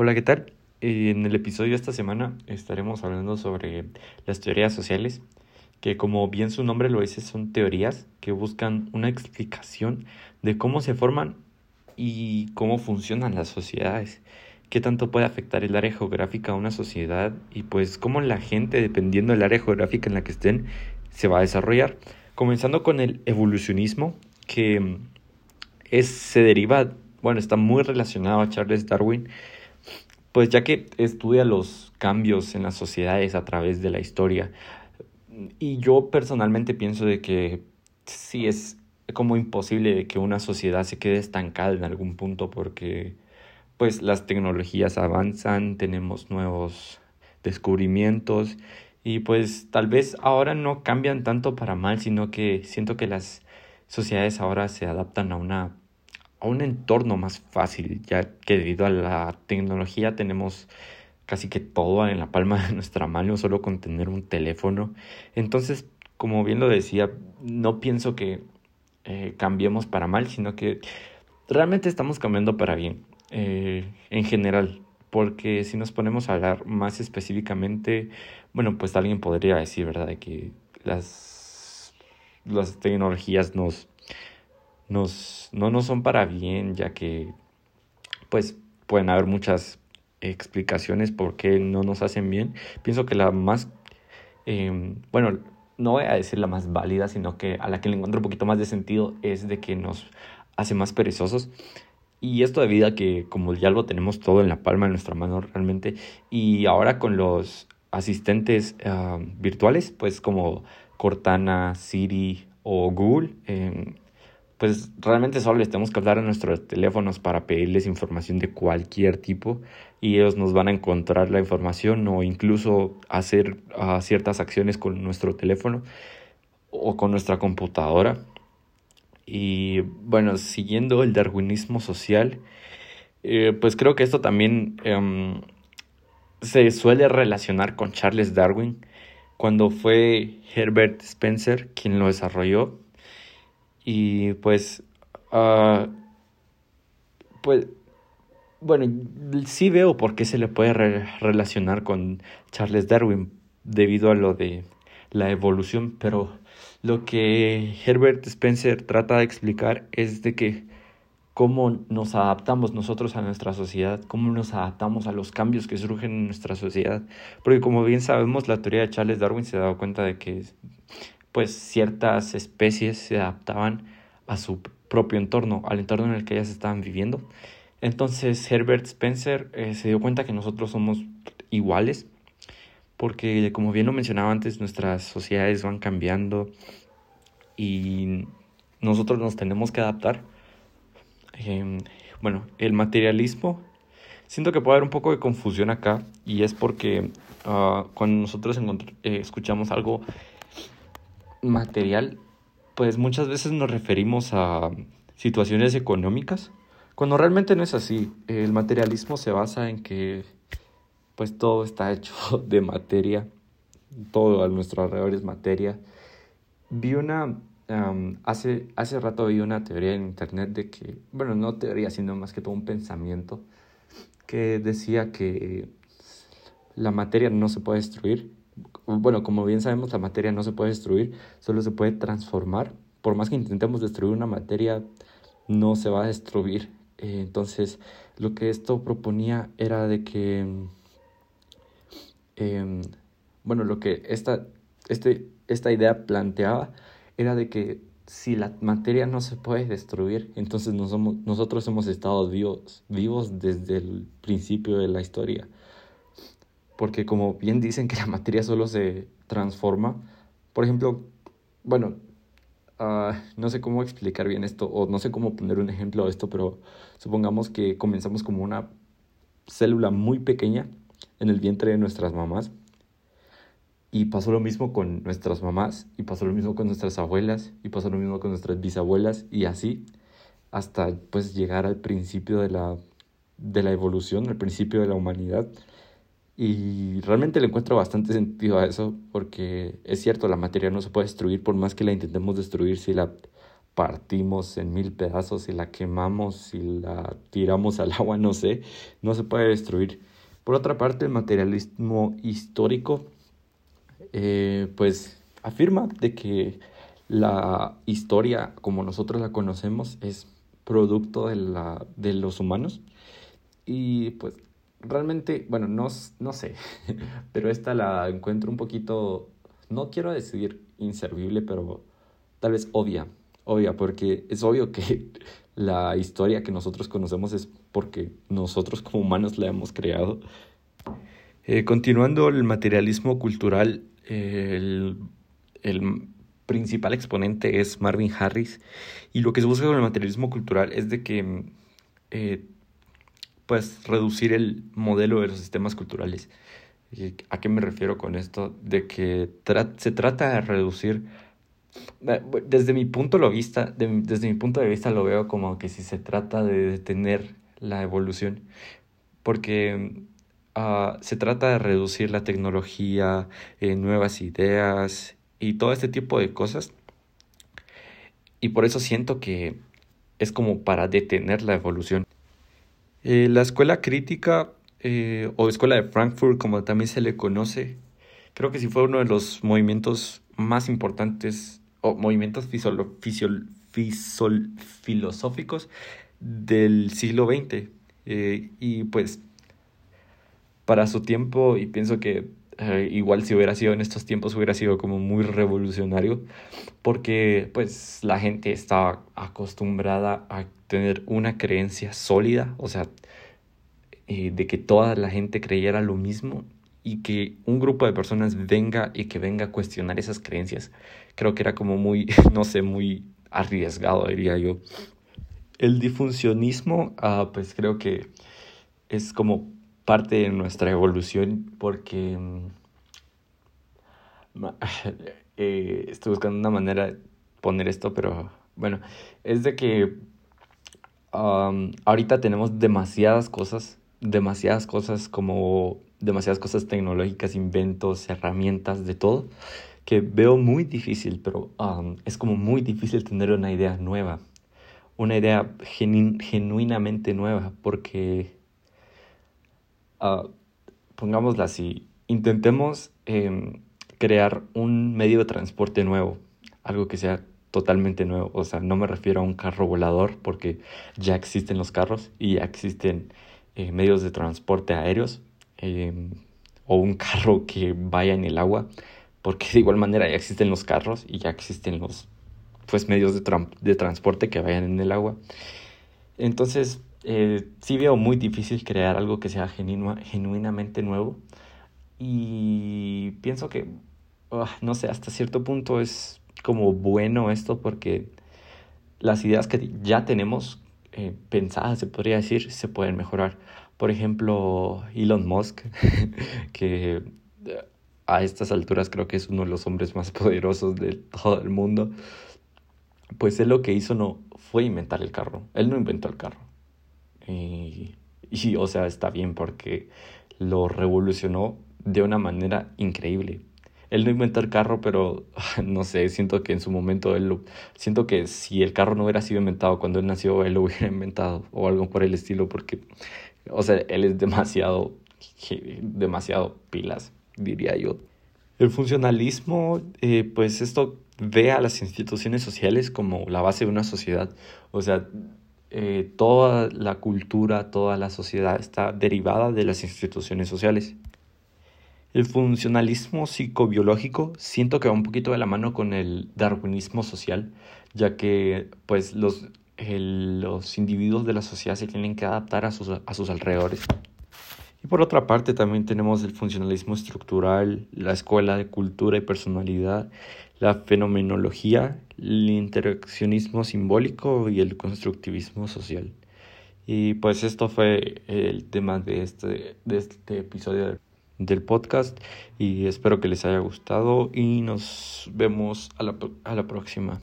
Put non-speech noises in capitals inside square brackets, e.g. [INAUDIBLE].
Hola, ¿qué tal? En el episodio de esta semana estaremos hablando sobre las teorías sociales, que como bien su nombre lo dice, son teorías que buscan una explicación de cómo se forman y cómo funcionan las sociedades, qué tanto puede afectar el área geográfica a una sociedad y pues cómo la gente, dependiendo del área geográfica en la que estén, se va a desarrollar. Comenzando con el evolucionismo, que es, se deriva, bueno, está muy relacionado a Charles Darwin, pues ya que estudia los cambios en las sociedades a través de la historia. Y yo personalmente pienso de que sí es como imposible que una sociedad se quede estancada en algún punto porque pues las tecnologías avanzan, tenemos nuevos descubrimientos y pues tal vez ahora no cambian tanto para mal, sino que siento que las sociedades ahora se adaptan a una a un entorno más fácil, ya que debido a la tecnología tenemos casi que todo en la palma de nuestra mano, solo con tener un teléfono. Entonces, como bien lo decía, no pienso que eh, cambiemos para mal, sino que realmente estamos cambiando para bien, eh, en general. Porque si nos ponemos a hablar más específicamente, bueno, pues alguien podría decir, ¿verdad?, que las, las tecnologías nos nos, no nos son para bien, ya que pues pueden haber muchas explicaciones por qué no nos hacen bien. Pienso que la más, em, bueno, no voy a decir la más válida, sino que a la que le encuentro un poquito más de sentido es de que nos hace más perezosos. Y esto debido a que como ya lo tenemos todo en la palma de nuestra mano realmente, y ahora con los asistentes ah, virtuales, pues como Cortana, Siri o Google, eh, pues realmente solo les tenemos que hablar a nuestros teléfonos para pedirles información de cualquier tipo y ellos nos van a encontrar la información o incluso hacer uh, ciertas acciones con nuestro teléfono o con nuestra computadora. Y bueno, siguiendo el darwinismo social, eh, pues creo que esto también um, se suele relacionar con Charles Darwin cuando fue Herbert Spencer quien lo desarrolló y pues, uh, pues, bueno, sí veo por qué se le puede relacionar con Charles Darwin debido a lo de la evolución, pero lo que Herbert Spencer trata de explicar es de que cómo nos adaptamos nosotros a nuestra sociedad, cómo nos adaptamos a los cambios que surgen en nuestra sociedad, porque como bien sabemos la teoría de Charles Darwin se ha dado cuenta de que pues ciertas especies se adaptaban a su propio entorno, al entorno en el que ellas estaban viviendo. Entonces Herbert Spencer eh, se dio cuenta que nosotros somos iguales, porque como bien lo mencionaba antes, nuestras sociedades van cambiando y nosotros nos tenemos que adaptar. Em, bueno, el materialismo, siento que puede haber un poco de confusión acá y es porque ah, cuando nosotros eh, escuchamos algo material, pues muchas veces nos referimos a situaciones económicas, cuando realmente no es así. El materialismo se basa en que pues todo está [LAUGHS] hecho de materia, todo a nuestro alrededor es materia. Vi una, hace, hace rato vi una teoría en internet de que, bueno, no teoría, sino más que todo un pensamiento, que decía que la materia no se puede destruir, bueno, como bien sabemos, la materia no se puede destruir, solo se puede transformar. Por más que intentemos destruir una materia, no se va a destruir. Eh, entonces, lo que esto proponía era de que, em, bueno, lo que esta, este, esta idea planteaba era de que si la materia no se puede destruir, entonces no somos, nosotros hemos estado vivos, vivos desde el principio de la historia porque como bien dicen que la [LAUGHS] materia solo se transforma, por ejemplo, bueno, ah, no sé cómo explicar bien esto, o no sé cómo poner un ejemplo de esto, pero supongamos que comenzamos como una célula muy pequeña en el vientre de nuestras mamás, y pasó lo mismo con nuestras mamás, y pasó lo mismo con nuestras abuelas, y pasó lo mismo con nuestras bisabuelas, y así, hasta pues llegar al principio de la, de la evolución, al principio de la humanidad, y realmente le encuentro bastante sentido a eso, porque es cierto, la materia no se puede destruir por más que la intentemos destruir, si la partimos en mil pedazos y la quemamos y la tiramos al [LAUGHS] agua, no sé, no se puede destruir. Por otra parte, el materialismo histórico, eh, pues afirma de que la historia como nosotros la conocemos es producto de, la, de los humanos y pues realmente, bueno, no, no sé, [LAUGHS] pero esta la encuentro un poquito, no quiero decir inservible, pero tal vez obvia, obvia, porque es obvio que [LAUGHS] la historia que nosotros conocemos es porque nosotros como humanos la hemos creado. Eh, continuando el materialismo cultural, el, el principal exponente es Marvin Harris y lo que se busca con el materialismo cultural es de que eh, pues reducir el modelo de los sistemas culturales. ¿A qué me refiero con esto? De que se trata de reducir eh, desde mi punto de vista, desde mi punto de vista lo veo como que si se trata de detener la evolución, porque uh, se trata de reducir la tecnología, eh, nuevas ideas y todo este tipo de cosas. Y por eso siento que es como para detener la evolución. Eh, la escuela crítica eh, o escuela de Frankfurt, como también se le conoce, creo que sí fue uno de los movimientos más importantes o movimientos filosóficos del siglo XX. Eh, y pues para su tiempo, y pienso que igual si hubiera sido en estos tiempos hubiera sido como muy revolucionario porque pues la gente estaba acostumbrada a tener una creencia sólida, o sea, eh, de que toda la gente creyera lo mismo y que un grupo de personas venga y que venga a cuestionar esas creencias. Creo que era como muy, [LAUGHS] no sé, muy arriesgado, diría yo. El difuncionismo, uh, pues creo que es como parte de nuestra evolución porque mm, [LAUGHS] eh, estoy buscando una manera de poner esto, pero bueno, es de que ahorita tenemos demasiadas cosas, demasiadas cosas como demasiadas cosas tecnológicas, inventos, herramientas, de todo, que veo muy difícil, pero es como muy difícil tener una idea nueva, una idea genuinamente nueva, porque uh, pongámosla así, intentemos em, crear un medio de transporte nuevo, algo que sea totalmente nuevo. O sea, no me refiero a un carro volador porque ya existen los carros y ya existen eh, medios de transporte aéreos em, o un carro que vaya en el agua porque de igual manera ya existen los carros y ya existen los pues medios de, de transporte que vayan en el agua. Entonces, eh, sí veo muy difícil crear algo que sea genuinamente nuevo. Y pienso que, ah, no sé, hasta cierto punto es como bueno esto porque las ideas que ya tenemos eh, pensadas, se podría decir, se pueden mejorar. Por ejemplo, Elon Musk, [LAUGHS] que a estas alturas creo que es uno de los hombres más [LAUGHS] poderosos de todo el mundo, pues él lo que hizo no fue inventar el carro. Él no inventó el carro. Y, y, o sea, está bien porque lo revolucionó de una manera increíble. Él no inventó el carro, pero [LAUGHS] no sé, siento que en su momento él lo, siento que si el carro no hubiera sido inventado cuando él nació, él lo hubiera [LAUGHS] inventado o algo por el estilo, porque, o sea, él es demasiado, demasiado pilas, diría yo. El funcionalismo, eh, pues esto ve a las instituciones sociales como la base de una sociedad. O sea, eh, toda la cultura, toda la sociedad está derivada de las instituciones sociales. El funcionalismo psicobiológico siento que va un poquito de la mano con el darwinismo social, ya que pues los, los individuos de la sociedad se tienen que adaptar a sus, a sus alrededores. Y por otra parte también tenemos el funcionalismo estructural, la escuela de cultura y personalidad, la fenomenología, el interaccionismo simbólico y el constructivismo social. Y pues esto fue el tema de este, de este episodio del podcast y espero que les haya gustado y nos vemos a la, a la próxima.